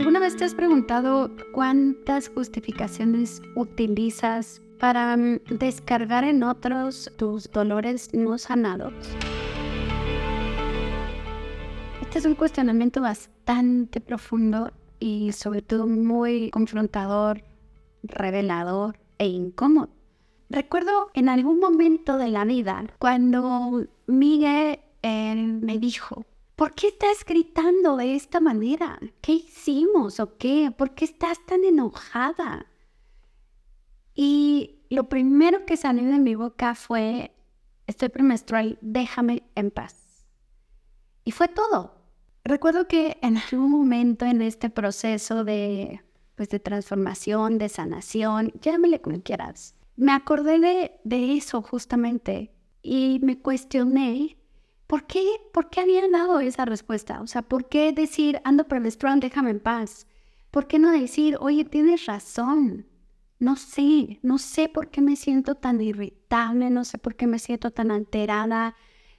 ¿Alguna vez te has preguntado cuántas justificaciones utilizas para mm, descargar en otros tus dolores no sanados? Este es un cuestionamiento bastante profundo y sobre todo muy confrontador, revelador e incómodo. Recuerdo en algún momento de la vida cuando Miguel eh, me dijo, ¿por qué estás gritando de esta manera? ¿Qué hicimos o qué? ¿Por qué estás tan enojada? Y lo primero que salió de mi boca fue, estoy premenstrual, déjame en paz. Y fue todo. Recuerdo que en algún momento en este proceso de, pues, de transformación, de sanación, llámele como quieras, me acordé de, de eso justamente y me cuestioné ¿Por qué, ¿Por qué habían dado esa respuesta? O sea, ¿por qué decir, ando por el strong, déjame en paz? ¿Por qué no decir, oye, tienes razón? No sé, no sé por qué me siento tan irritable, no sé por qué me siento tan alterada,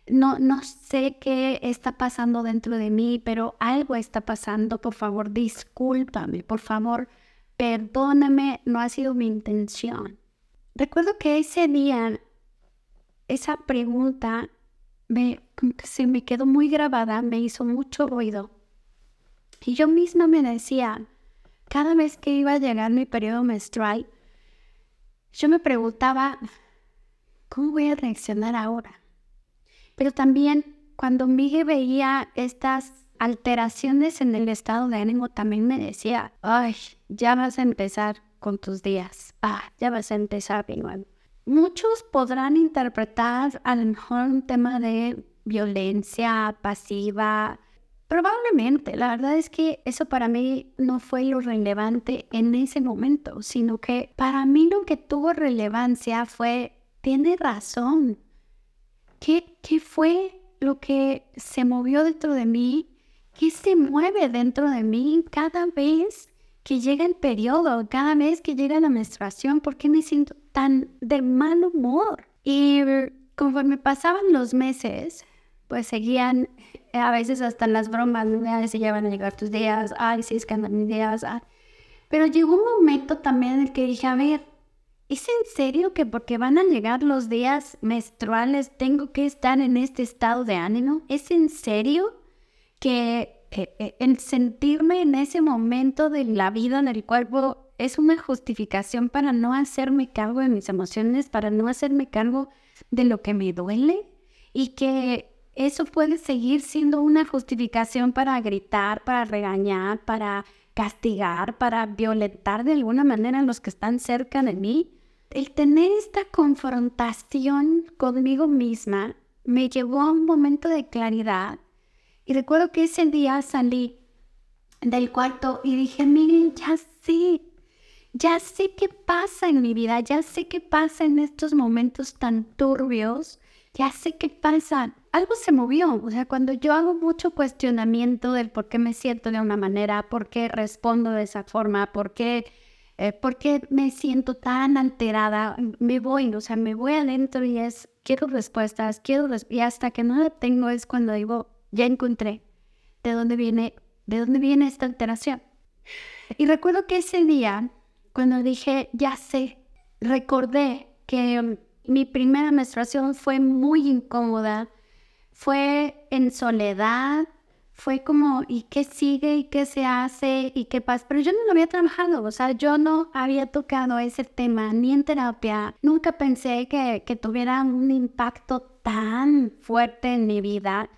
no, no sé qué está pasando dentro de mí, pero algo está pasando, por favor, discúlpame, por favor, perdóname, no ha sido mi intención. Recuerdo que ese día, esa pregunta me, se me quedó muy grabada, me hizo mucho ruido. Y yo misma me decía, cada vez que iba a llegar mi periodo menstrual, yo me preguntaba, ¿cómo voy a reaccionar ahora? Pero también cuando Miguel veía estas alteraciones en el estado de ánimo, también me decía, ay, ya vas a empezar con tus días, ah, ya vas a empezar de. Muchos podrán interpretar a lo mejor un tema de violencia pasiva. Probablemente, la verdad es que eso para mí no fue lo relevante en ese momento, sino que para mí lo que tuvo relevancia fue, tiene razón. ¿Qué, qué fue lo que se movió dentro de mí? ¿Qué se mueve dentro de mí cada vez que llega el periodo, cada vez que llega la menstruación, ¿por qué me siento tan de mal humor? Y conforme pasaban los meses, pues seguían a veces hasta las bromas, ¿no? si ya van a llegar tus días, ay, si es que andan mis días. Pero llegó un momento también en el que dije, a ver, ¿es en serio que porque van a llegar los días menstruales tengo que estar en este estado de ánimo? ¿Es en serio que eh, eh, el sentirme en ese momento de la vida en el cuerpo es una justificación para no hacerme cargo de mis emociones, para no hacerme cargo de lo que me duele y que eso puede seguir siendo una justificación para gritar, para regañar, para castigar, para violentar de alguna manera a los que están cerca de mí. El tener esta confrontación conmigo misma me llevó a un momento de claridad y recuerdo que ese día salí del cuarto y dije, miren, ya sé, ya sé qué pasa en mi vida, ya sé qué pasa en estos momentos tan turbios, ya sé qué pasa. Algo se movió, o sea, cuando yo hago mucho cuestionamiento del por qué me siento de una manera, por qué respondo de esa forma, por qué, eh, por qué me siento tan alterada, me voy, o sea, me voy adentro y es, quiero respuestas, quiero, y hasta que no la tengo es cuando digo, ya encontré de dónde viene, de dónde viene esta alteración. Y recuerdo que ese día, cuando dije, ya sé, recordé que um, mi primera menstruación fue muy incómoda, fue en soledad, fue como, ¿y qué sigue? ¿Y qué se hace? ¿Y qué pasa? Pero yo no lo había trabajado, o sea, yo no había tocado ese tema ni en terapia. Nunca pensé que, que tuviera un impacto tan fuerte en mi vida.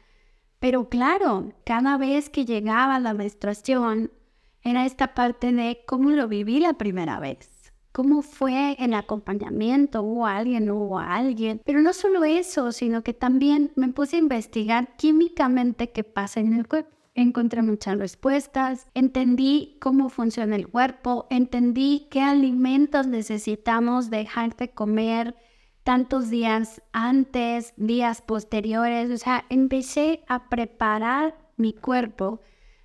Pero claro, cada vez que llegaba la menstruación, era esta parte de cómo lo viví la primera vez. ¿Cómo fue el acompañamiento? ¿Hubo alguien? ¿Hubo alguien? Pero no solo eso, sino que también me puse a investigar químicamente qué pasa en el cuerpo. Encontré muchas respuestas, entendí cómo funciona el cuerpo, entendí qué alimentos necesitamos dejar de comer, tantos días antes, días posteriores, o sea, empecé a preparar mi cuerpo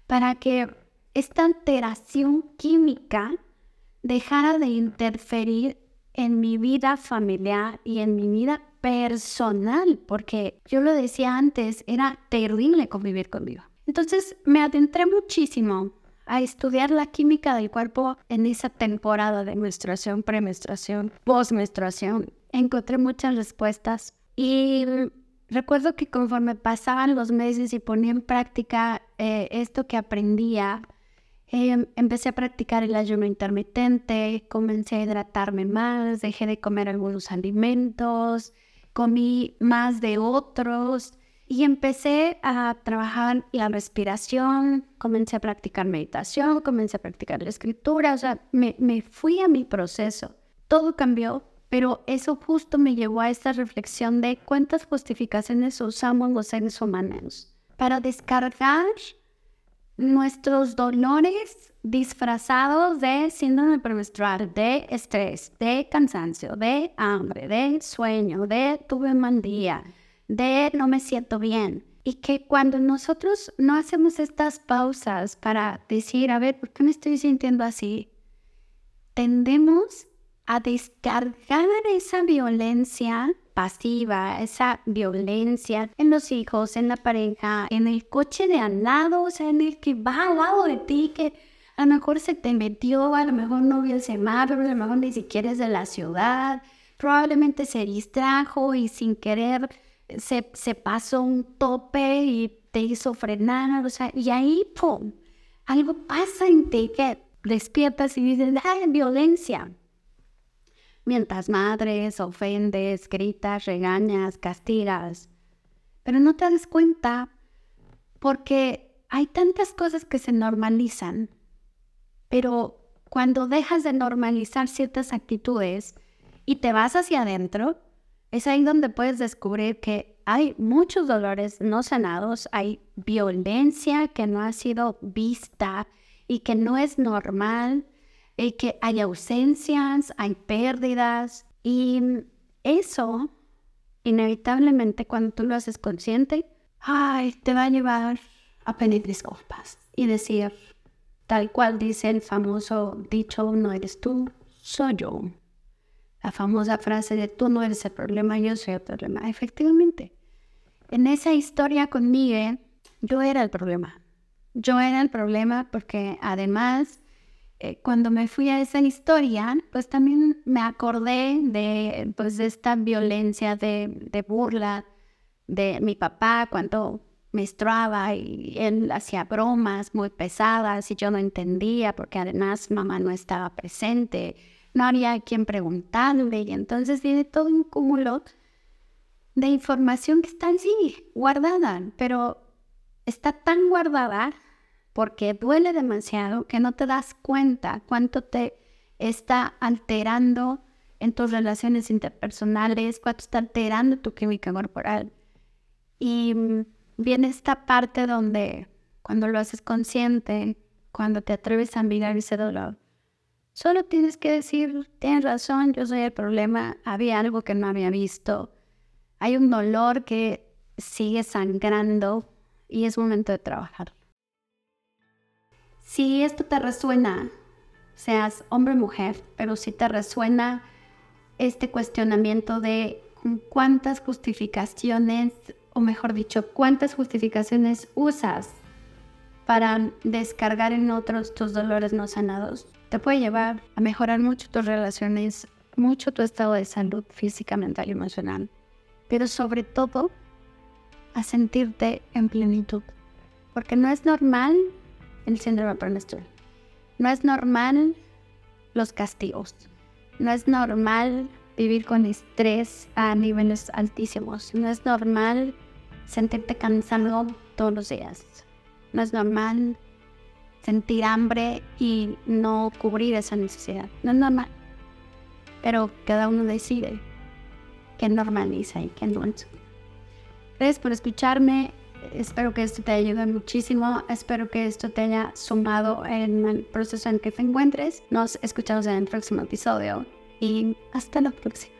para que esta alteración química dejara de interferir en mi vida familiar y en mi vida personal, porque yo lo decía antes, era terrible convivir conmigo. Entonces me adentré muchísimo a estudiar la química del cuerpo en esa temporada de menstruación, premenstruación, postmenstruación. Encontré muchas respuestas y recuerdo que conforme pasaban los meses y ponía en práctica eh, esto que aprendía, em, empecé a practicar el ayuno intermitente, comencé a hidratarme más, dejé de comer algunos alimentos, comí más de otros y empecé a trabajar la respiración, comencé a practicar meditación, comencé a practicar la escritura, o sea, me, me fui a mi proceso. Todo cambió, pero eso justo me llevó a esta reflexión de cuántas justificaciones usamos los seres humanos para descargar nuestros dolores disfrazados de síndrome premenstrual, de estrés, de cansancio, de hambre, de sueño, de tuve mal día, de no me siento bien. Y que cuando nosotros no hacemos estas pausas para decir, a ver, ¿por qué me estoy sintiendo así? Tendemos a descargar esa violencia pasiva, esa violencia en los hijos, en la pareja, en el coche de al lado, o sea, en el que va al lado de ti, que a lo mejor se te metió, a lo mejor no vio el semáforo, a lo mejor ni siquiera es de la ciudad, probablemente se distrajo y sin querer se, se pasó un tope y te hizo frenar, o sea, y ahí, ¡pum! Algo pasa en ti que despiertas y dices, ¡ay, violencia! Mientras madres, ofendes, gritas, regañas, castigas. Pero no te das cuenta porque hay tantas cosas que se normalizan. Pero cuando dejas de normalizar ciertas actitudes y te vas hacia adentro, es ahí donde puedes descubrir que hay muchos dolores no sanados, hay violencia que no ha sido vista y que no es normal, y que hay ausencias, hay pérdidas y eso inevitablemente cuando tú lo haces consciente, ay, te va a llevar a pedir disculpas y decir, tal cual dice el famoso dicho, no eres tú, soy yo. La famosa frase de tú no eres el problema, yo soy el problema. Efectivamente, en esa historia con Miguel, yo era el problema. Yo era el problema porque además, eh, cuando me fui a esa historia, pues también me acordé de, pues, de esta violencia de, de burla de mi papá cuando menstruaba y él hacía bromas muy pesadas y yo no entendía porque además mamá no estaba presente no había quien preguntarle y entonces viene todo un cúmulo de información que está allí guardada, pero está tan guardada porque duele demasiado que no te das cuenta cuánto te está alterando en tus relaciones interpersonales, cuánto está alterando tu química corporal. Y viene esta parte donde cuando lo haces consciente, cuando te atreves a mirar ese dolor, Solo tienes que decir, tienes razón, yo soy el problema, había algo que no había visto, hay un dolor que sigue sangrando y es momento de trabajar. Si esto te resuena, seas hombre o mujer, pero si te resuena este cuestionamiento de cuántas justificaciones, o mejor dicho, cuántas justificaciones usas para descargar en otros tus dolores no sanados, te puede llevar a mejorar mucho tus relaciones, mucho tu estado de salud física, mental y emocional, pero sobre todo a sentirte en plenitud, porque no es normal el síndrome premenstrual, no es normal los castigos, no es normal vivir con estrés a niveles altísimos, no es normal sentirte cansado todos los días, no es normal sentir hambre y no cubrir esa necesidad. No es normal. Pero cada uno decide qué normaliza y qué no. Gracias por escucharme. Espero que esto te ayudado muchísimo. Espero que esto te haya sumado en el proceso en que te encuentres. Nos escuchamos en el próximo episodio y hasta la próxima.